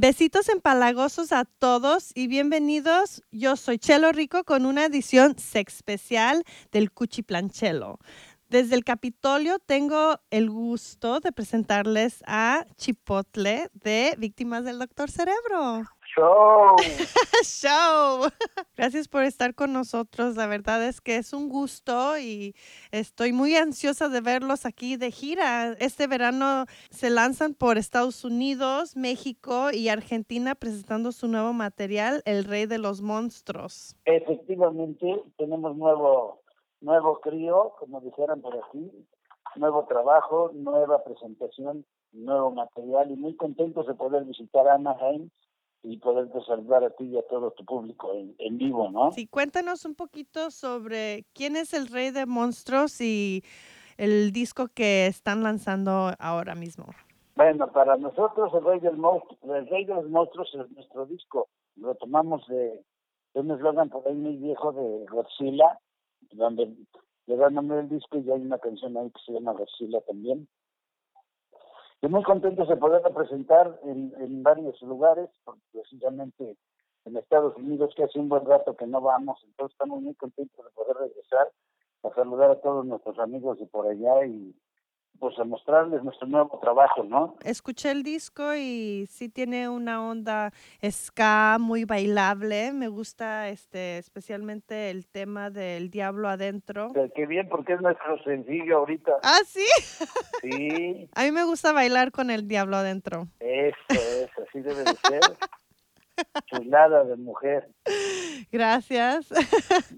Besitos empalagosos a todos y bienvenidos. Yo soy Chelo Rico con una edición especial del Cuchiplanchelo. Desde el Capitolio tengo el gusto de presentarles a Chipotle de Víctimas del Doctor Cerebro. Show. Show. Gracias por estar con nosotros. La verdad es que es un gusto y estoy muy ansiosa de verlos aquí de gira. Este verano se lanzan por Estados Unidos, México y Argentina presentando su nuevo material, El Rey de los Monstruos. Efectivamente, tenemos nuevo nuevo crío, como dijeran por aquí, nuevo trabajo, nueva presentación, nuevo material y muy contentos de poder visitar Anaheim y poderte saludar a ti y a todo tu público en, vivo, ¿no? Sí, cuéntanos un poquito sobre quién es el rey de monstruos y el disco que están lanzando ahora mismo. Bueno, para nosotros el rey del monstruo, el rey de los monstruos es nuestro disco. Lo tomamos de, de un eslogan por ahí muy viejo de Godzilla, donde le da nombre al disco y hay una canción ahí que se llama Godzilla también. Estoy muy contentos de poderla presentar en, en varios lugares, precisamente en Estados Unidos, que hace un buen rato que no vamos, entonces estamos muy contentos de poder regresar a saludar a todos nuestros amigos de por allá y pues a mostrarles nuestro nuevo trabajo, ¿no? Escuché el disco y sí tiene una onda ska muy bailable. Me gusta este especialmente el tema del diablo adentro. Qué bien, porque es nuestro sencillo ahorita. ¿Ah, sí? Sí. a mí me gusta bailar con el diablo adentro. Eso es, así debe de ser. Chulada de mujer. Gracias.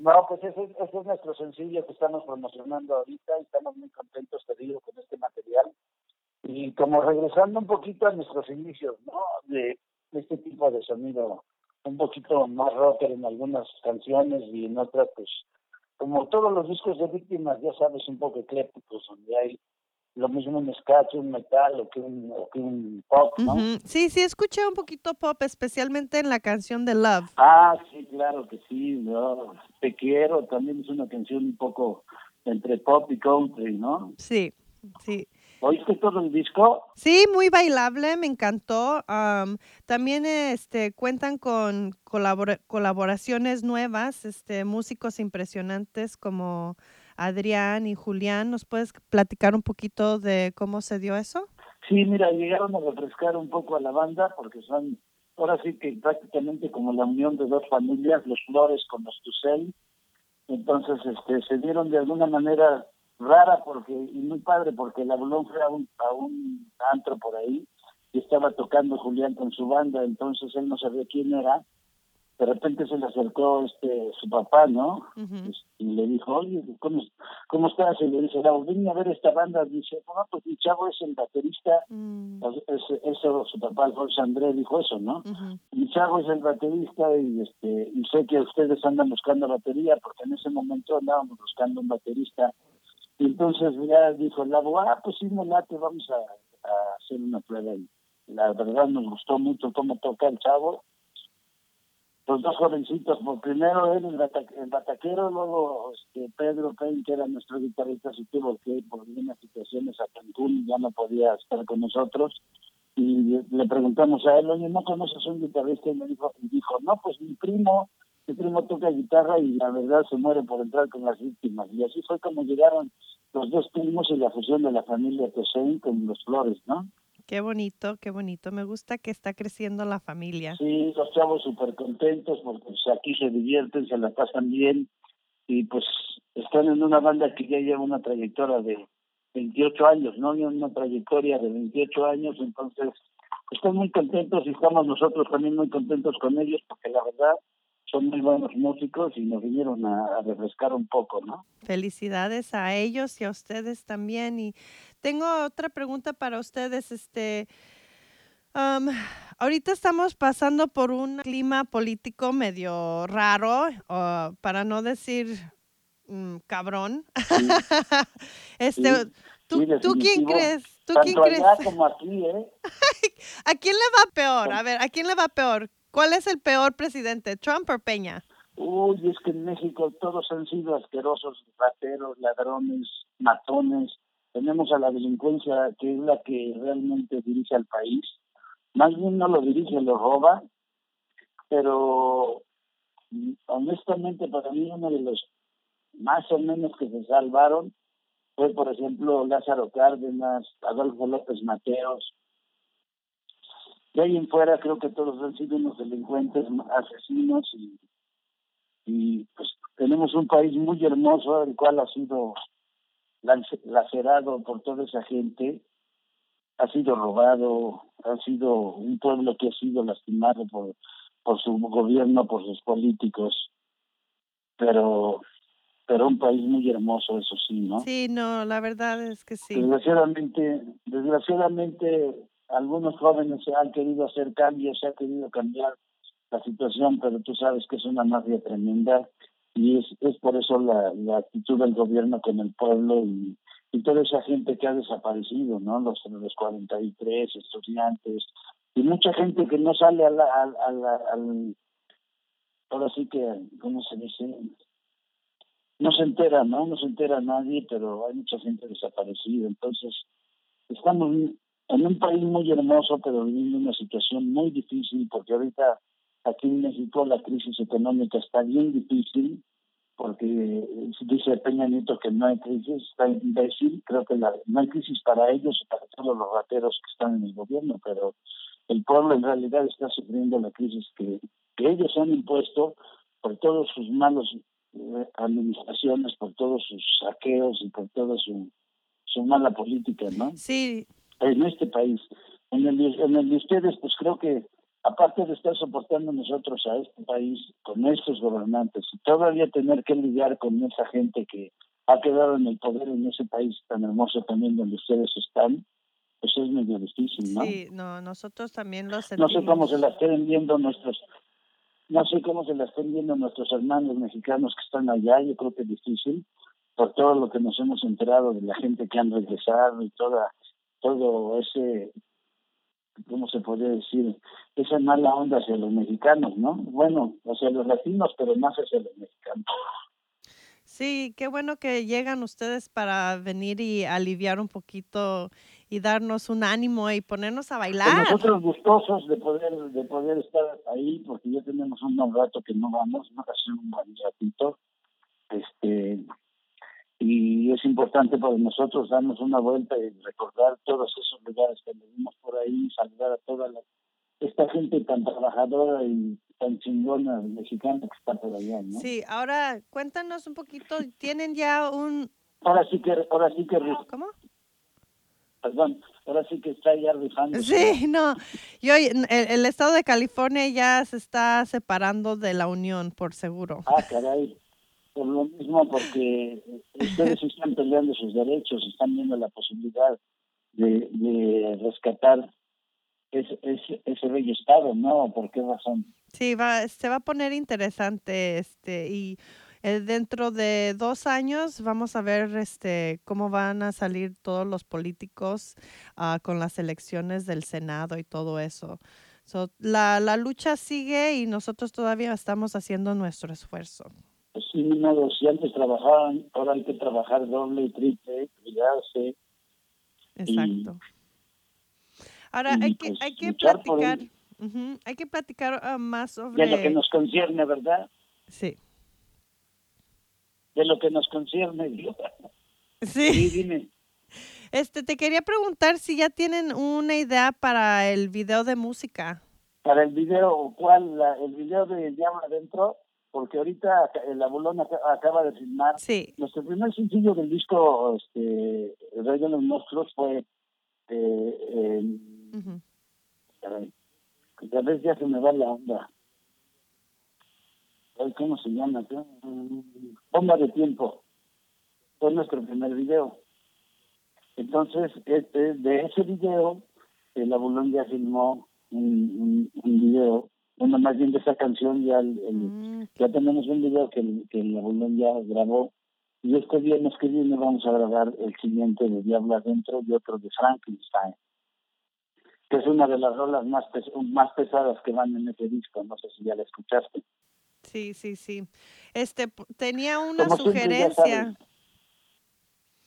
No, pues ese, es nuestro sencillo que estamos promocionando ahorita y estamos muy contentos, te digo, con este material. Y como regresando un poquito a nuestros inicios, ¿no? De, este tipo de sonido, un poquito más rocker en algunas canciones y en otras, pues, como todos los discos de víctimas, ya sabes, un poco eclépticos, donde hay lo mismo un ska un metal o que un, o que un pop, ¿no? Sí, sí, escuché un poquito pop, especialmente en la canción de Love. Ah, sí, claro que sí, no, Te Quiero también es una canción un poco entre pop y country, ¿no? Sí, sí. ¿Oíste todo el disco? Sí, muy bailable, me encantó. también este, cuentan con colaboraciones nuevas, este, músicos impresionantes como Adrián y Julián. ¿Nos puedes platicar un poquito de cómo se dio eso? Sí, mira, llegaron a refrescar un poco a la banda porque son, ahora sí que prácticamente como la unión de dos familias, los Flores con los Tucel. Entonces, este, se dieron de alguna manera rara porque y muy padre porque el abuelón fue a un, a un antro por ahí y estaba tocando Julián con su banda, entonces él no sabía quién era de repente se le acercó este su papá, ¿no? Y le dijo, oye, ¿cómo, cómo estás? Y le dice, no, vine a ver esta banda. dice, no, pues mi chavo es el baterista. Mm. eso, su papá, Alfonso Andrés, dijo eso, ¿no? Mi chavo es el baterista y este y sé que ustedes andan buscando batería porque en ese momento andábamos buscando un baterista. Y entonces ya dijo el abogado, ah, pues sí, no late, vamos a, a hacer una prueba. Y la verdad nos gustó mucho cómo toca el chavo los dos jovencitos, por primero él, el, bataquero, luego este, Pedro Payne, que era nuestro guitarrista, se tuvo que por unas situaciones a Cancún y ya no podía estar con nosotros. Y le preguntamos a él, oye, ¿no conoces un guitarrista? Y me dijo, y dijo, no, pues mi primo, mi primo toca guitarra y la verdad se muere por entrar con las víctimas. Y así fue como llegaron los dos primos y la fusión de la familia Tosein con los Flores, ¿no? Qué bonito, qué bonito. Me gusta que está creciendo la familia. Sí, los chavos súper contentos porque pues, aquí se divierten, se la pasan bien y pues están en una banda que ya lleva una trayectoria de 28 años, ¿no? Una trayectoria de 28 años, entonces están muy contentos y estamos nosotros también muy contentos con ellos porque la verdad son muy buenos músicos y nos vinieron a, refrescar un poco, ¿no? Felicidades a ellos y a ustedes también. Y tengo otra pregunta para ustedes. Este, ahorita estamos pasando por un clima político medio raro, para no decir mm, cabrón. este, ¿tú, ¿tú, quién crees? ¿Tú quién crees? como aquí, ¿eh? ¿A quién le va peor? A ver, ¿a quién le va peor? ¿Cuál es el peor presidente, Trump o Peña? Uy, es que en México todos han sido asquerosos, rateros, ladrones, matones. Tenemos a la delincuencia que es la que realmente dirige al país. más bien no lo dirige, lo roba, pero honestamente para mí uno de los más o menos que se salvaron fue, por ejemplo, Lázaro Cárdenas, Adolfo López Mateos. De ahí en fuera creo que todos han sido unos delincuentes, asesinos y, y pues tenemos un país muy hermoso, el cual ha sido lacerado por toda esa gente, ha sido robado, ha sido un pueblo que ha sido lastimado por, por su gobierno, por sus políticos, pero pero un país muy hermoso, eso sí, ¿no? Sí, no, la verdad es que sí. Desgraciadamente, desgraciadamente, algunos jóvenes han querido hacer cambios, se ha querido cambiar la situación, pero tú sabes que es una mafia tremenda y es, es por eso la, la actitud del gobierno con el pueblo y, y toda esa gente que ha desaparecido, ¿no? Los, los 43 estudiantes y mucha gente que no sale a la, a, a al, ahora sí que, ¿cómo se dice? no se entera, ¿no? No se entera nadie, pero hay mucha gente desaparecida. Entonces, estamos en un país muy hermoso, pero viviendo una situación muy difícil, porque ahorita aquí en México la crisis económica está bien difícil, porque dice Peña Nieto que no hay crisis, está imbécil, creo que la, no hay crisis para ellos y para todos los rateros que están en el gobierno, pero el pueblo en realidad está sufriendo la crisis que, que ellos han impuesto por todos sus malos eh, administraciones, por todos sus saqueos y por toda su, su mala política, ¿no? Sí. En este país. En el, en el de ustedes, pues creo que aparte de estar soportando nosotros a este país con estos gobernantes y todavía tener que lidiar con esa gente que ha quedado en el poder en ese país tan hermoso también donde ustedes están, pues es medio difícil, ¿no? Sí, no, nosotros también lo sentimos. No sé cómo se la estén viendo nuestros no sé cómo se la estén viendo nuestros hermanos mexicanos que están allá, yo creo que es difícil, por todo lo que nos hemos enterado de la gente que han regresado y toda todo ese, ¿cómo se podría decir? Esa mala onda hacia los mexicanos, ¿no? Bueno, hacia los latinos, pero más hacia los mexicanos. Sí, qué bueno que llegan ustedes para venir y aliviar un poquito y darnos un ánimo y ponernos a pues bailar. nosotros gustosos de poder de poder estar ahí porque ya tenemos un rato que no vamos, no hace un buen ratito. Este y es importante para nosotros darnos una vuelta y recordar todos esos lugares que vimos por ahí, saludar a toda la, esta gente tan trabajadora y tan chingona mexicana que está por allá, ¿no? Sí, ahora cuéntanos un poquito, ¿tienen ya un... Ahora sí que, ahora sí que... ¿Cómo? perdón, ahora sí que está ya rifando. Sí, no, yo, el, estado de California ya se está separando de la Unión, por seguro. Ah, caray, por lo mismo, porque ustedes están peleando sus derechos, están viendo la posibilidad de, rescatar ese, ese, ese bello estado, ¿no? ¿Por qué razón? Sí, va, se va a poner interesante, este, y eh, dentro de dos años vamos a ver este, cómo van a salir todos los políticos uh, con las elecciones del Senado y todo eso. So, la, la lucha sigue y nosotros todavía estamos haciendo nuestro esfuerzo. Pues sí, si antes trabajaban, ahora hay que trabajar doble y triple, cuidarse. Exacto. ahora hay que, pues hay que platicar, hay que platicar más sobre... De lo que nos concierne, ¿verdad? Sí de lo que nos concierne. Sí. dime. Este, te quería preguntar si ya tienen una idea para el video de música. Para el video, ¿cuál? el video de Llama Adentro, porque ahorita el abulón acaba de filmar. Sí. Nuestro primer sencillo del disco, este, El Rey de los Monstruos, fue. Eh, eh, A veces ya se me va la onda. ¿cómo se llama? Bomba de tiempo. Fue nuestro primer video. Entonces, este, de ese video, el Abulón ya filmó un, un, video, bueno, más bien de esa canción, ya mm. ya tenemos un video que, que el Abulón ya grabó. Y este viernes que viene vamos a grabar el siguiente de Diablo Adentro y otro de Frankenstein, que es una de las rolas más, más pesadas que van en ese disco. No sé si ya la escuchaste. Sí, sí, sí. Este, tenía una sugerencia.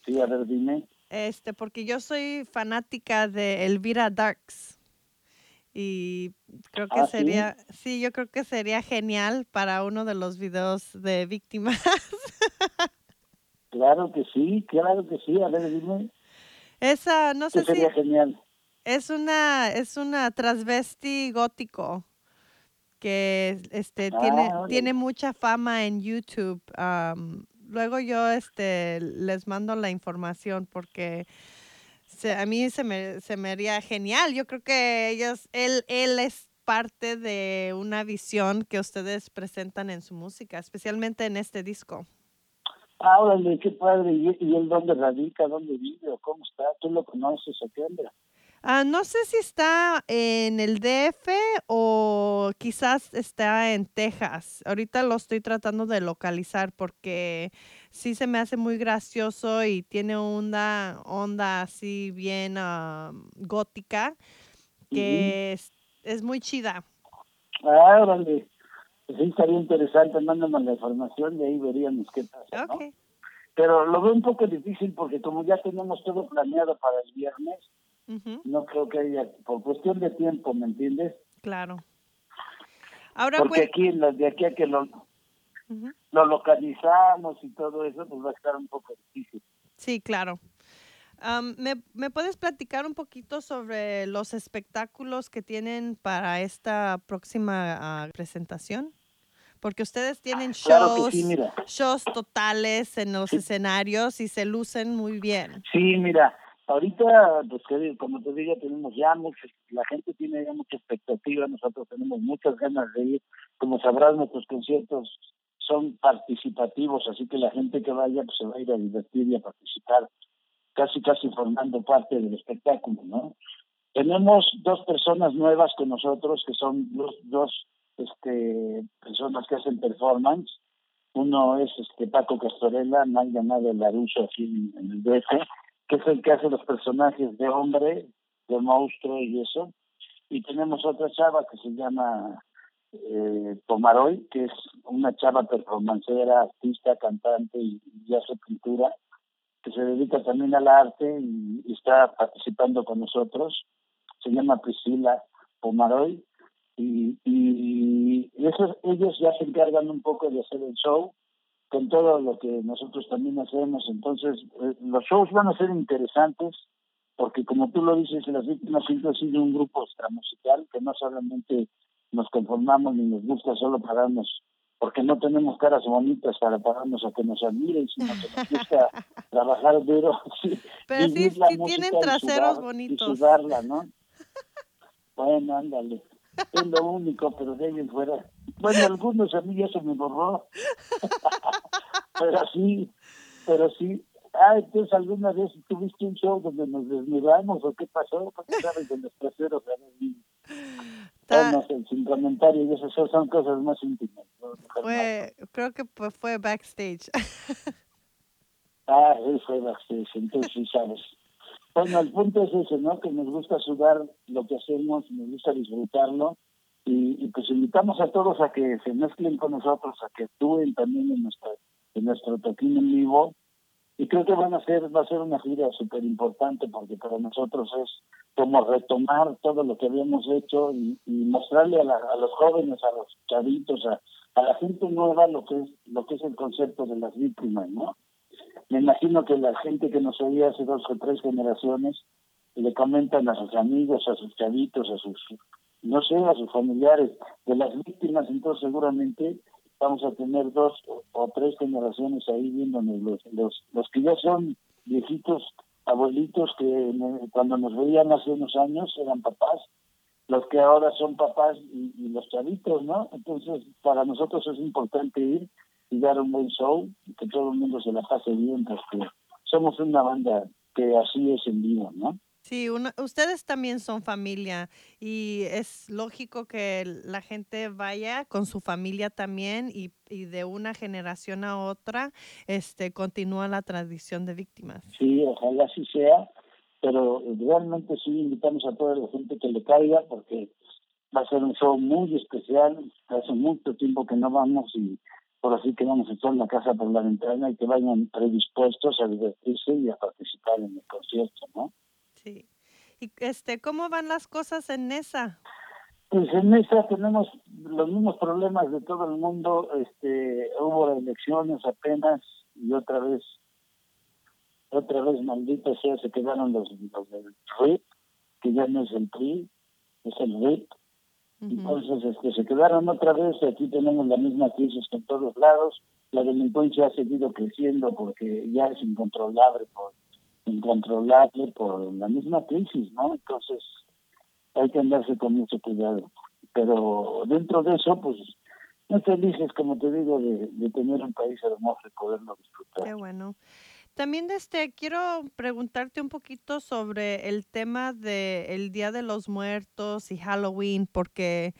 Sí, a ver, dime. Este, porque yo soy fanática de Elvira Darks. Y creo que ¿Ah, sería, sí, yo creo que sería genial para uno de los videos de víctimas. Claro que sí, claro que sí. A ver, dime, Esa, no sé si sería genial. es una, es una transvesti gótico que este tiene, Ah, tiene mucha fama en YouTube. luego yo este les mando la información porque se- a mí se me, se me haría genial. Yo creo que ellos, él, él es parte de una visión que ustedes presentan en su música, especialmente en este disco. Ah, órale, qué padre. ¿Y, y él dónde radica, dónde vive o cómo está? ¿Tú lo conoces o qué onda? Ah, no sé si está en el DF o quizás está en Texas. Ahorita lo estoy tratando de localizar porque sí se me hace muy gracioso y tiene una onda así bien ah, gótica que es, es muy chida. Ah, órale. Pues sí, estaría interesante. Mándame la información y ahí veríamos qué pasa, ¿no? Ok. Pero lo veo un poco difícil porque como ya tenemos todo planeado para el viernes, no creo que haya, por cuestión de tiempo, ¿me entiendes? claro. Ahora Porque pues, aquí, de aquí a que lo, ujú, lo localizamos y todo eso, pues va a estar un poco difícil. sí, claro. Am, ¿me, ¿Me puedes platicar un poquito sobre los espectáculos que tienen para esta próxima ah, presentación? Porque ustedes tienen Claro que shows, sí, shows totales en los Sí. escenarios y se lucen muy bien. Sí, mira, ahorita, pues como te digo, tenemos ya mucho, la gente tiene ya mucha expectativa, nosotros tenemos muchas ganas de ir. Como sabrás, nuestros conciertos son participativos, así que la gente que vaya pues se va a ir a divertir y a participar, casi casi formando parte del espectáculo, ¿no? Tenemos dos personas nuevas con nosotros que son dos, dos este, personas que hacen performance. Uno es este Paco Castorella, mal llamado Laruso aquí en, en el DF, que es el que hace los personajes de hombre, de monstruo y eso. Y tenemos otra chava que se llama eh, Pomaroy, que es una chava performancera, artista, cantante y, y hace pintura, que se dedica también al arte y, y está participando con nosotros. Se llama Priscila Pomaroy y, y esos, ellos ya se encargan un poco de hacer el show con todo lo que nosotros también hacemos. Entonces, eh, los shows van a ser interesantes porque, como tú lo dices, las víctimas siempre ha sido un grupo extramusical que no solamente nos conformamos ni nos gusta solo pararnos porque no tenemos caras bonitas para pararnos a que nos admiren, sino que nos gusta trabajar duro, sí, Pero sí, sí tienen traseros sudar- bonitos. Y sudarla, ¿no? Bueno, ándale. Es lo único, pero de ahí en fuera. Bueno, algunos a mí ya se me borró. pero sí, pero sí. Ah, entonces alguna vez tuviste un show donde nos desnudamos o qué pasó, porque sabes de los traseros a y- bueno, sin- comentarios, esas son- son cosas más íntimas. fue, creo que fue backstage. Ah, él fue backstage, entonces sí sabes. Bueno, el punto es ese, ¿no? Que nos gusta sudar lo que hacemos, nos gusta disfrutarlo y, y pues invitamos a todos a que se mezclen con nosotros, a que actúen también en nuestra en nuestro toquín en vivo y creo que van a ser va a ser una gira súper importante porque para nosotros es como retomar todo lo que habíamos hecho y, y mostrarle a, la- a los jóvenes, a los chavitos, a, la gente nueva lo que es lo que es el concepto de las víctimas, ¿no? Me imagino que la gente que nos oía hace dos o tres generaciones le comentan a sus amigos, a sus chavitos, a sus, no sé, a sus familiares de las víctimas, entonces seguramente vamos a tener dos o, tres generaciones ahí viéndonos los, los, los que ya son viejitos, abuelitos que cuando nos veían hace unos años eran papás, los que ahora son papás y, los chavitos, ¿no? Entonces, para nosotros es importante ir y dar un buen show, que todo el mundo se la pase bien, porque somos una banda que así es en vivo, ¿no? Sí, una- ustedes también son familia y es lógico que la gente vaya con su familia también y, y de una generación a otra este continúa la tradición de víctimas. Sí, ojalá así sea, pero realmente sí invitamos a toda la gente que le caiga, porque va a ser un show muy especial, hace mucho tiempo que no vamos y por así que vamos a echar la casa por la ventana y que vayan predispuestos a divertirse y a participar en el concierto, ¿no? Sí. Y este, ¿cómo van las cosas en esa? Pues en esa tenemos los mismos problemas de todo el mundo. Este, hubo elecciones apenas y otra vez, otra vez maldita sea, se quedaron los, los del RIP, que ya no es el PRI, es el RIP. Entonces, este, se quedaron otra vez. Aquí tenemos la misma crisis que en todos lados. La delincuencia ha seguido creciendo porque ya es incontrolable por incontrolable por la misma crisis, ¿no? Entonces, hay que andarse con mucho cuidado. Pero dentro de eso, pues, muy felices, como te digo, de, tener un país hermoso y poderlo disfrutar. Qué bueno. También este quiero preguntarte un poquito sobre el tema de el Día de los Muertos y Halloween porque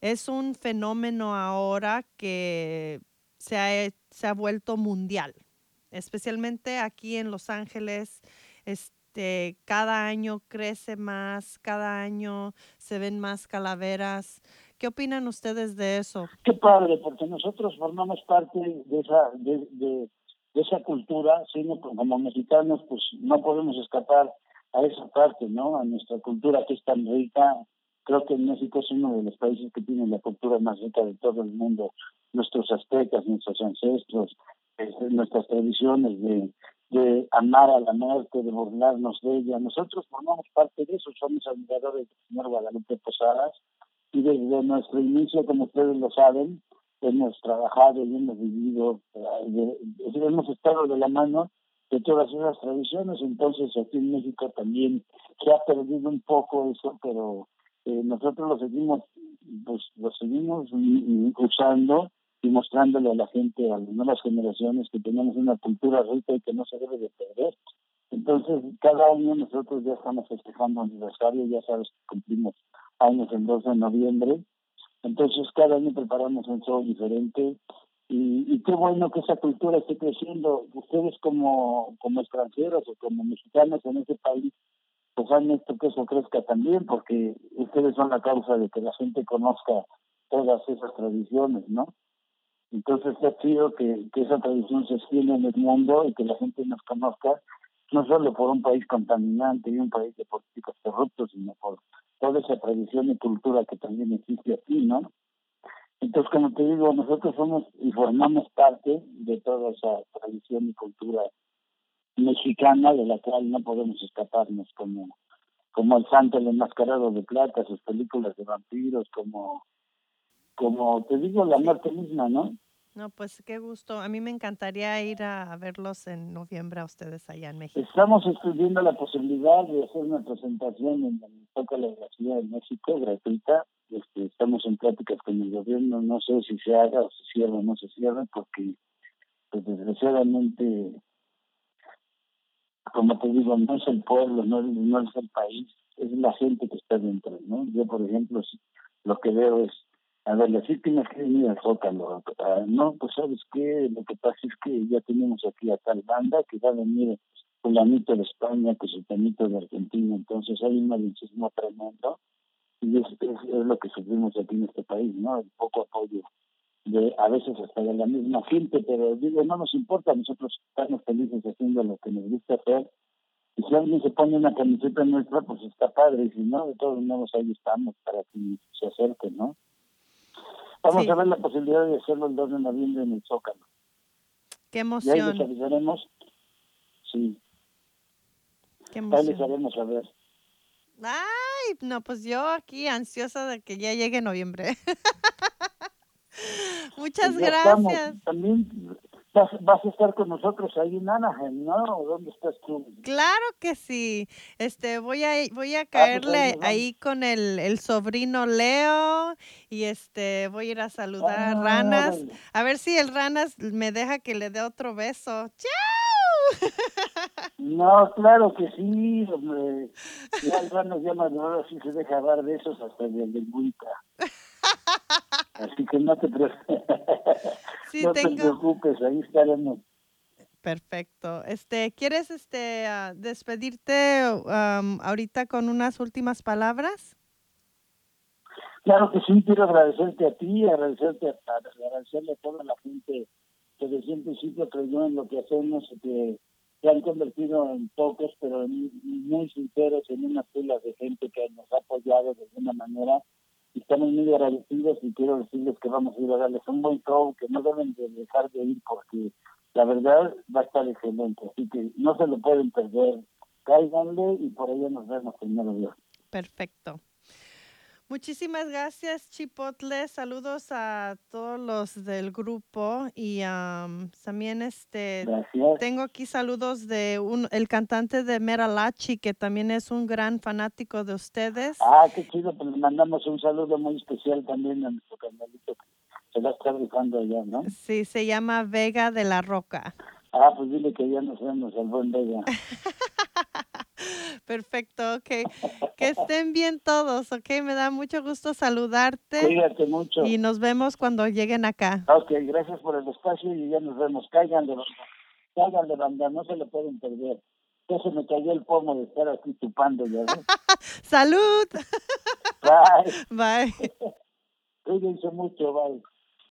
es un fenómeno ahora que se ha, se ha vuelto mundial, especialmente aquí en Los Ángeles. Este, cada año crece más, cada año se ven más calaveras. ¿Qué opinan ustedes de eso? Qué padre, porque nosotros formamos parte de esa, de, de, esa cultura, sino como mexicanos, pues no podemos escapar a esa parte, ¿no? A nuestra cultura que es tan rica. Creo que México es uno de los países que tiene la cultura más rica de todo el mundo. Nuestros aztecas, nuestros ancestros, este, nuestras tradiciones de amar a la muerte, de burlarnos de ella. Nosotros formamos parte de eso, somos admiradores del señor Guadalupe Posadas y desde nuestro inicio, como ustedes lo saben, hemos trabajado y hemos vivido, eh, hemos estado de la mano de todas esas tradiciones, entonces aquí en México también se ha perdido un poco eso, pero eh, nosotros lo seguimos, pues lo seguimos usando y mostrándole a la gente, a las nuevas generaciones, que tenemos una cultura rica y que no se debe de perder. Entonces, cada año nosotros ya estamos festejando aniversario, ya sabes que cumplimos años el 12 de noviembre. Entonces, cada año preparamos un show diferente y, y qué bueno que esa cultura esté creciendo. Ustedes como, como extranjeros o como mexicanos en ese país, pues han hecho que eso crezca también, porque ustedes son la causa de que la gente conozca todas esas tradiciones, ¿no? Entonces ha sido que, que esa tradición se extienda en el mundo y que la gente nos conozca, no solo por un país contaminante y un país de políticos corruptos, sino por toda esa tradición y cultura que también existe aquí, ¿no? Entonces, como te digo, nosotros somos y formamos parte de toda esa tradición y cultura mexicana de la cual no podemos escaparnos, como, como el santo el enmascarado de plata, sus películas de vampiros, como como te digo, la muerte misma, ¿no? No, pues qué gusto. A mí me encantaría ir a, verlos en noviembre a ustedes allá en México. Estamos estudiando la posibilidad de hacer una presentación en el de la Ciudad de México, gratuita. Este, estamos en pláticas con el gobierno. No sé si se haga o se cierra o no se cierra, porque pues, desgraciadamente, como te digo, no es el pueblo, no, no es el país, es la gente que está dentro, ¿no? Yo, por ejemplo, lo que veo es a ver, las víctimas que venir al Zócalo. No, pues sabes qué, lo que pasa es que ya tenemos aquí a tal banda que va a venir fulanito de España, que el de Argentina, entonces hay un malincismo tremendo y es, es, lo que sufrimos aquí en este país, ¿no? El poco apoyo de a veces hasta de la misma gente, pero digo, no nos importa, nosotros estamos felices haciendo lo que nos gusta hacer y si alguien se pone una camiseta nuestra, pues está padre, y si no, de todos modos ahí estamos para que se acerque, ¿no? Vamos a ver la posibilidad de hacerlo el 2 de noviembre en el Zócalo. Qué emoción. Y ahí les avisaremos. Sí. Qué emoción. Ahí les haremos saber. Ay, no, pues yo aquí ansiosa de que ya llegue noviembre. Muchas pues gracias. También vas, a estar con nosotros ahí en Anaheim, ¿no? ¿Dónde estás tú? Claro que sí. Este, voy a voy a ah, pues caerle ahí, con el, el, sobrino Leo y este voy a ir a saludar a ah, Ranas. A ver si el Ranas me deja que le dé otro beso. ¡Chao! No, claro que sí, hombre. Ya el Ranas ya ahora sí se deja dar besos hasta el de Así que no te, preocupes, ahí estaremos. Perfecto. Este, ¿quieres este ah, despedirte ahorita con unas últimas palabras? Claro que sí, quiero agradecerte a ti, agradecerte a, agradecerle a toda la gente que desde un principio creyó en lo que hacemos y que se han convertido en pocos, pero muy sinceros, en una fila de gente que nos ha apoyado de alguna manera estamos muy agradecidos y quiero decirles que vamos a ir a darles un buen show, que no deben de dejar de ir porque la verdad va a estar excelente, así que no se lo pueden perder. Cáiganle y por ahí nos vemos primero Dios. Perfecto. Muchísimas gracias, Chipotle. Saludos a todos los del grupo y también este tengo aquí saludos de un, el cantante de Meralachi, que también es un gran fanático de ustedes. Ah, qué chido, pues le mandamos un saludo muy especial también a nuestro carnalito que se la está dejando allá, ¿no? Sí, se llama Vega de la Roca. Ah, pues dile que ya nos vemos al buen Vega. Perfecto, ok. Que estén bien todos, ok. Me da mucho gusto saludarte. Cuídate mucho. Y nos vemos cuando lleguen acá. Ok, gracias por el espacio y ya nos vemos. Caigan de banda, de banda, no se lo pueden perder. Ya se me cayó el pomo de estar aquí chupando, ya ¡Salud! Bye. Bye. Cuídense mucho, bye.